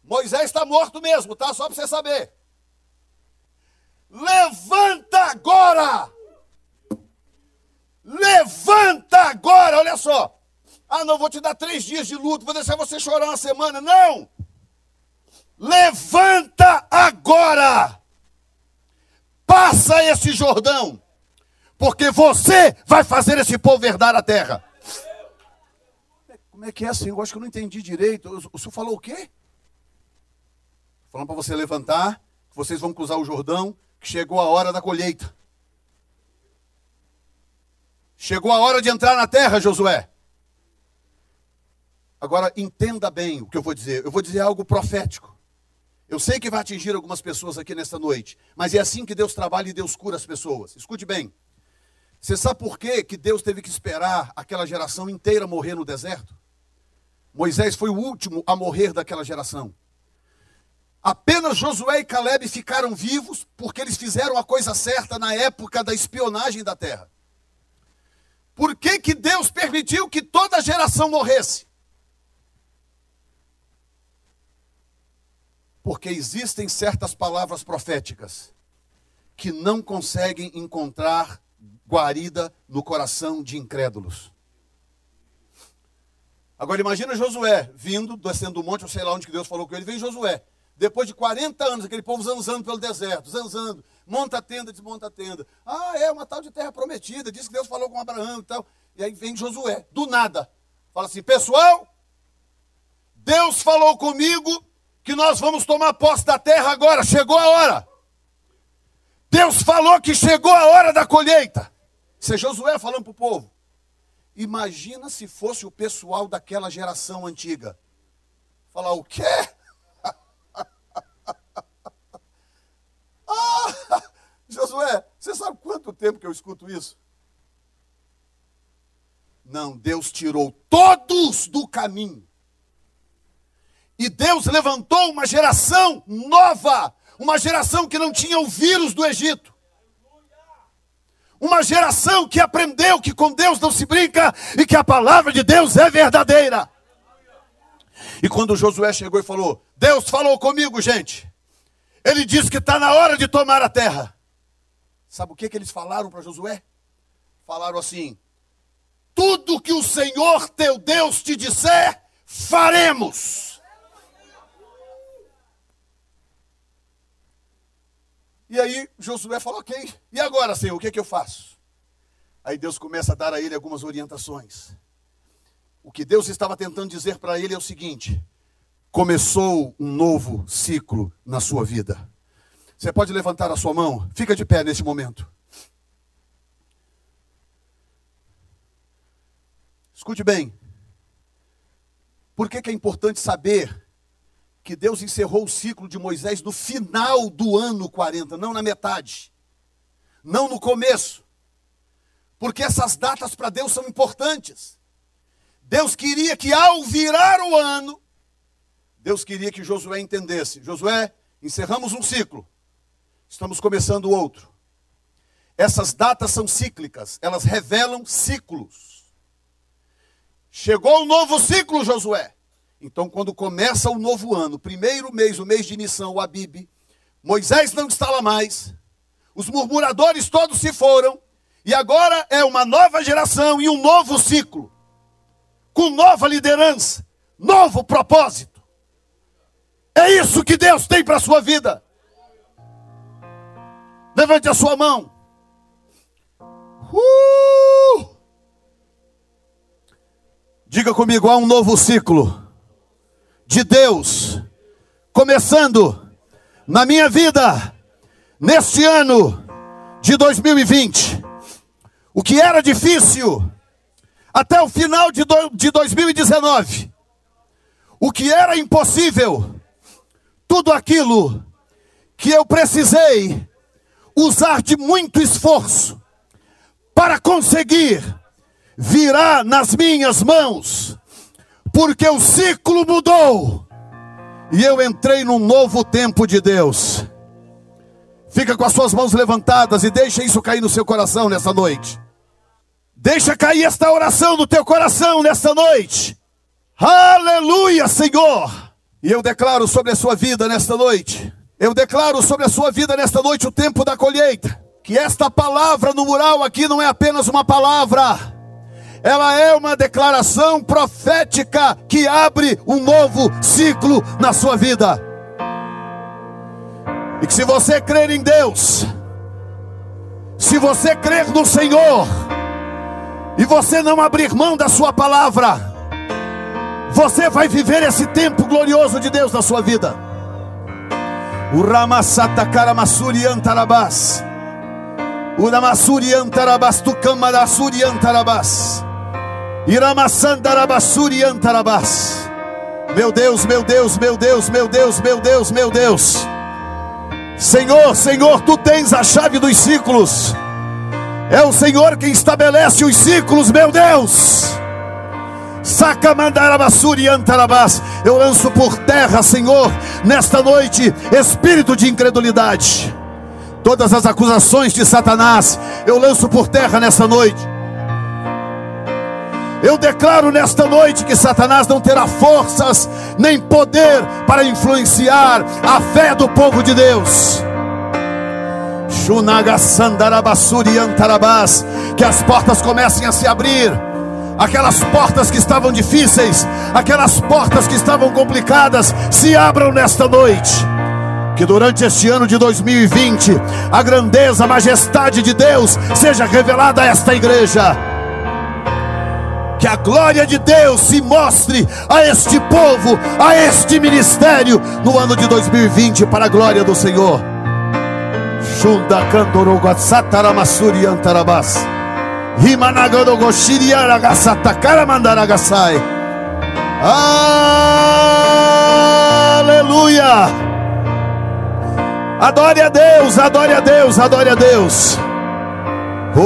Moisés está morto mesmo, tá? Só para você saber. Levanta agora! Levanta agora! Olha só. Ah, não, vou te dar três dias de luto, vou deixar você chorar uma semana. Não! Levanta agora! Passa esse Jordão, porque você vai fazer esse povo herdar a terra. Como é que é, Senhor? Acho que eu não entendi direito. O senhor falou o quê? Falando para você levantar, que vocês vão cruzar o Jordão, que chegou a hora da colheita. Chegou a hora de entrar na terra, Josué. Agora entenda bem o que eu vou dizer. Eu vou dizer algo profético. Eu sei que vai atingir algumas pessoas aqui nesta noite, mas é assim que Deus trabalha e Deus cura as pessoas. Escute bem. Você sabe por quê que Deus teve que esperar aquela geração inteira morrer no deserto? Moisés foi o último a morrer daquela geração. Apenas Josué e Caleb ficaram vivos porque eles fizeram a coisa certa na época da espionagem da terra. Por que, que Deus permitiu que toda a geração morresse? Porque existem certas palavras proféticas que não conseguem encontrar guarida no coração de incrédulos. Agora imagina Josué vindo, descendo do monte, ou sei lá onde que Deus falou com ele, vem Josué. Depois de 40 anos, aquele povo zanzando pelo deserto, zanzando, monta a tenda, desmonta a tenda. Ah, é uma tal de terra prometida, diz que Deus falou com Abraão e tal. E aí vem Josué, do nada. Fala assim, pessoal, Deus falou comigo que nós vamos tomar posse da terra agora, chegou a hora. Deus falou que chegou a hora da colheita. Isso é Josué falando para o povo. Imagina se fosse o pessoal daquela geração antiga. Falar o quê? *laughs* Você sabe quanto tempo que eu escuto isso? Não, Deus tirou todos do caminho. E Deus levantou uma geração nova, uma geração que não tinha o vírus do Egito. Uma geração que aprendeu que com Deus não se brinca e que a palavra de Deus é verdadeira. E quando Josué chegou e falou: Deus falou comigo, gente. Ele disse que está na hora de tomar a terra. Sabe o que, que eles falaram para Josué? Falaram assim: Tudo que o Senhor teu Deus te disser, faremos. E aí Josué falou: Ok, e agora, Senhor, o que, que eu faço? Aí Deus começa a dar a ele algumas orientações. O que Deus estava tentando dizer para ele é o seguinte: começou um novo ciclo na sua vida. Você pode levantar a sua mão? Fica de pé neste momento. Escute bem. Por que, que é importante saber que Deus encerrou o ciclo de Moisés no final do ano 40, não na metade, não no começo? Porque essas datas para Deus são importantes. Deus queria que ao virar o ano, Deus queria que Josué entendesse: Josué, encerramos um ciclo, estamos começando outro. Essas datas são cíclicas, elas revelam ciclos. Chegou o novo ciclo, Josué. Então, quando começa o novo ano, primeiro mês, o mês de Nissan, o Abib, Moisés não está lá mais, os murmuradores todos se foram, e agora é uma nova geração e um novo ciclo, com nova liderança, novo propósito. É isso que Deus tem para a sua vida. Levante a sua mão. Uh! Diga comigo, há um novo ciclo de Deus começando na minha vida neste ano de 2020. O que era difícil até o final de, do, de 2019, o que era impossível tudo aquilo que eu precisei usar de muito esforço para conseguir virar nas minhas mãos, porque o ciclo mudou e eu entrei num novo tempo de Deus. Fica com as suas mãos levantadas e deixa isso cair no seu coração nessa noite. Deixa cair esta oração no teu coração nesta noite. Aleluia, Senhor. E eu declaro sobre a sua vida nesta noite, eu declaro sobre a sua vida nesta noite o tempo da colheita. Que esta palavra no mural aqui não é apenas uma palavra, ela é uma declaração profética que abre um novo ciclo na sua vida. E que se você crer em Deus, se você crer no Senhor, e você não abrir mão da sua palavra, você vai viver esse tempo glorioso de Deus na sua vida. O Ramasata. O Ramasuri Antarabas, Tukamarasuri Antarabas. Iramasandarabasuri Antarabas. Meu Deus, meu Deus, meu Deus, meu Deus, meu Deus, meu Deus. Senhor, Senhor, tu tens a chave dos ciclos. É o Senhor quem estabelece os ciclos, meu Deus. Eu lanço por terra, Senhor, nesta noite, espírito de incredulidade. Todas as acusações de Satanás, eu lanço por terra nesta noite. Eu declaro nesta noite que Satanás não terá forças nem poder para influenciar a fé do povo de Deus. Que as portas comecem a se abrir aquelas portas que estavam difíceis, aquelas portas que estavam complicadas, se abram nesta noite. Que durante este ano de 2020, a grandeza, a majestade de Deus seja revelada a esta igreja. Que a glória de Deus se mostre a este povo, a este ministério, no ano de 2020, para a glória do Senhor. Shunda Kandoroga Sataramasuri Antarabas. Aleluia. Adore a Deus, adore a Deus, adore a Deus. Oh,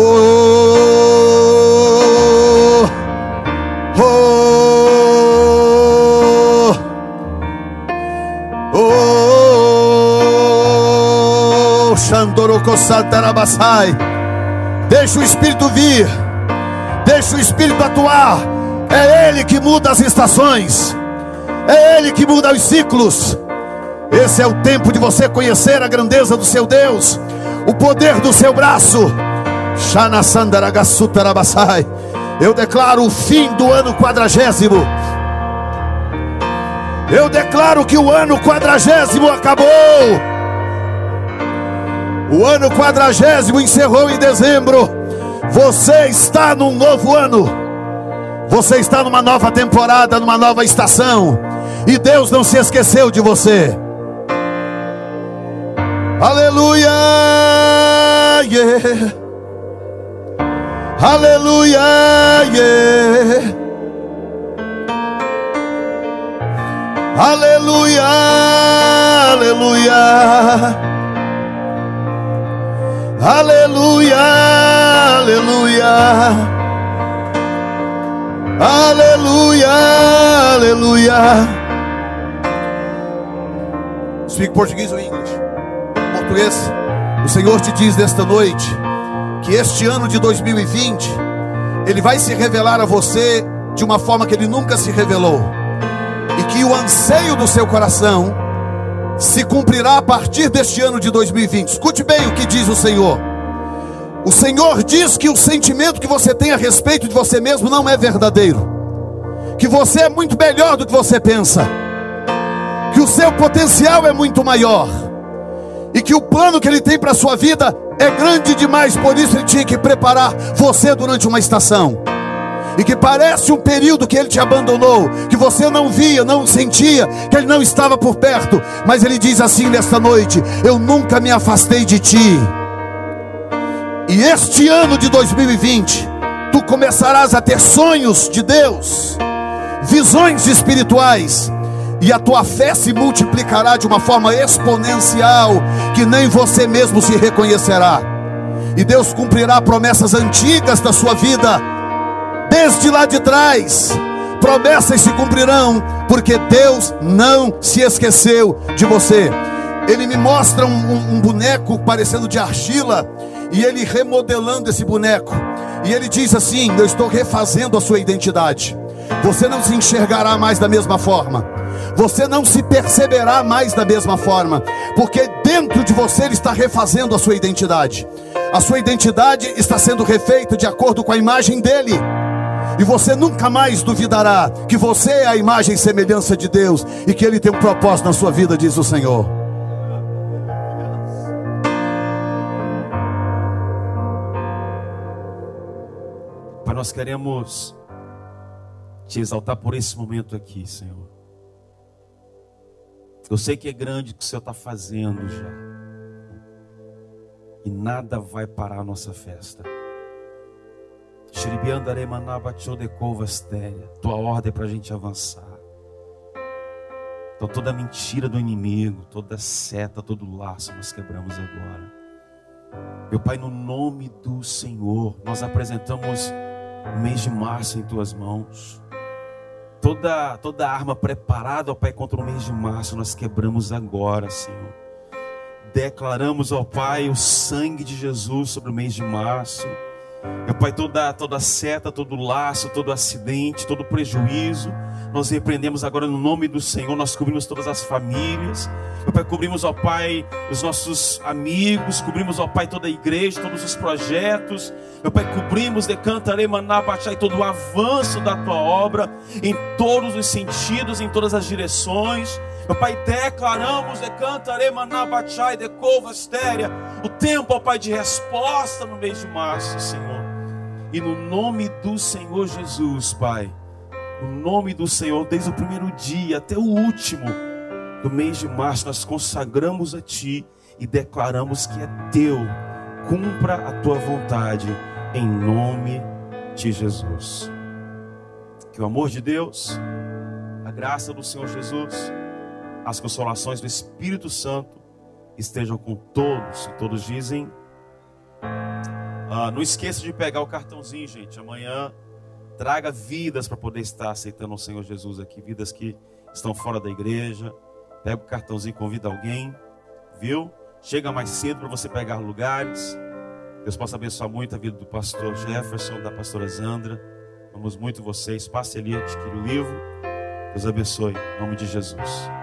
oh, oh, Xandoroco Santarabasai. Deixa o Espírito vir, deixa o Espírito atuar. É Ele que muda as estações, é Ele que muda os ciclos. Esse é o tempo de você conhecer a grandeza do seu Deus, o poder do seu braço. Eu declaro o fim do ano quadragésimo. Eu declaro que o ano quadragésimo acabou. O ano quadragésimo encerrou em dezembro. Você está num novo ano. Você está numa nova temporada, numa nova estação. E Deus não se esqueceu de você. Aleluia! Yeah. Aleluia! Yeah. Aleluia! Aleluia! Aleluia! Aleluia! Aleluia! Aleluia! Speak português ou inglês? português, o Senhor te diz nesta noite que este ano de 2020 ele vai se revelar a você de uma forma que ele nunca se revelou. E que o anseio do seu coração se cumprirá a partir deste ano de 2020. Escute bem o que diz o Senhor. O Senhor diz que o sentimento que você tem a respeito de você mesmo não é verdadeiro. Que você é muito melhor do que você pensa. Que o seu potencial é muito maior e que o plano que ele tem para a sua vida é grande demais, por isso ele tinha que preparar você durante uma estação. E que parece um período que ele te abandonou, que você não via, não sentia, que ele não estava por perto, mas ele diz assim nesta noite: Eu nunca me afastei de ti. E este ano de 2020, tu começarás a ter sonhos de Deus, visões espirituais, e a tua fé se multiplicará de uma forma exponencial, que nem você mesmo se reconhecerá. E Deus cumprirá promessas antigas da sua vida, desde lá de trás. Promessas se cumprirão, porque Deus não se esqueceu de você. Ele me mostra um, um, boneco parecendo de argila, e ele remodelando esse boneco. E ele diz assim: Eu estou refazendo a sua identidade. Você não se enxergará mais da mesma forma você não se perceberá mais da mesma forma, porque dentro de você ele está refazendo a sua identidade. A sua identidade está sendo refeita de acordo com a imagem dele. E você nunca mais duvidará que você é a imagem e semelhança de Deus e que ele tem um propósito na sua vida, diz o Senhor. Pai, nós queremos te exaltar por esse momento aqui, Senhor. Eu sei que é grande o que o Senhor está fazendo já. E nada vai parar a nossa festa. Tua ordem é para a gente avançar. Então toda mentira do inimigo, toda seta, todo laço nós quebramos agora. Meu Pai, no nome do Senhor, nós apresentamos o mês de março em tuas mãos toda, toda arma preparada, ó Pai, contra o mês de março, nós quebramos agora, Senhor. Declaramos, ó Pai, o sangue de Jesus sobre o mês de março. Meu Pai, toda, toda seta, todo laço, todo acidente, todo prejuízo, nós repreendemos agora no nome do Senhor, nós cobrimos todas as famílias. Meu Pai, cobrimos, ó Pai, os nossos amigos, cobrimos, ó Pai, toda a igreja, todos os projetos. Meu Pai, cobrimos, decantarei, manabachai, todo o avanço da tua obra, em todos os sentidos, em todas as direções. Pai, declaramos, decantarei, manabachai, decova, estéria, o tempo, ó Pai, de resposta no mês de março, Senhor. E no nome do Senhor Jesus, Pai, no nome do Senhor, desde o primeiro dia até o último do mês de março, nós consagramos a Ti e declaramos que é Teu. Cumpra a Tua vontade, em nome de Jesus. Que o amor de Deus, a graça do Senhor Jesus, as consolações do Espírito Santo estejam com todos. E todos dizem. Ah, não esqueça de pegar o cartãozinho, gente. Amanhã traga vidas para poder estar aceitando o Senhor Jesus aqui, vidas que estão fora da igreja. Pega o cartãozinho, convida alguém, viu? Chega mais cedo para você pegar lugares. Deus possa abençoar muito a vida do pastor Jefferson, da pastora Zandra. Vamos muito vocês. Passe ali, adquire o livro. Deus abençoe. Em nome de Jesus.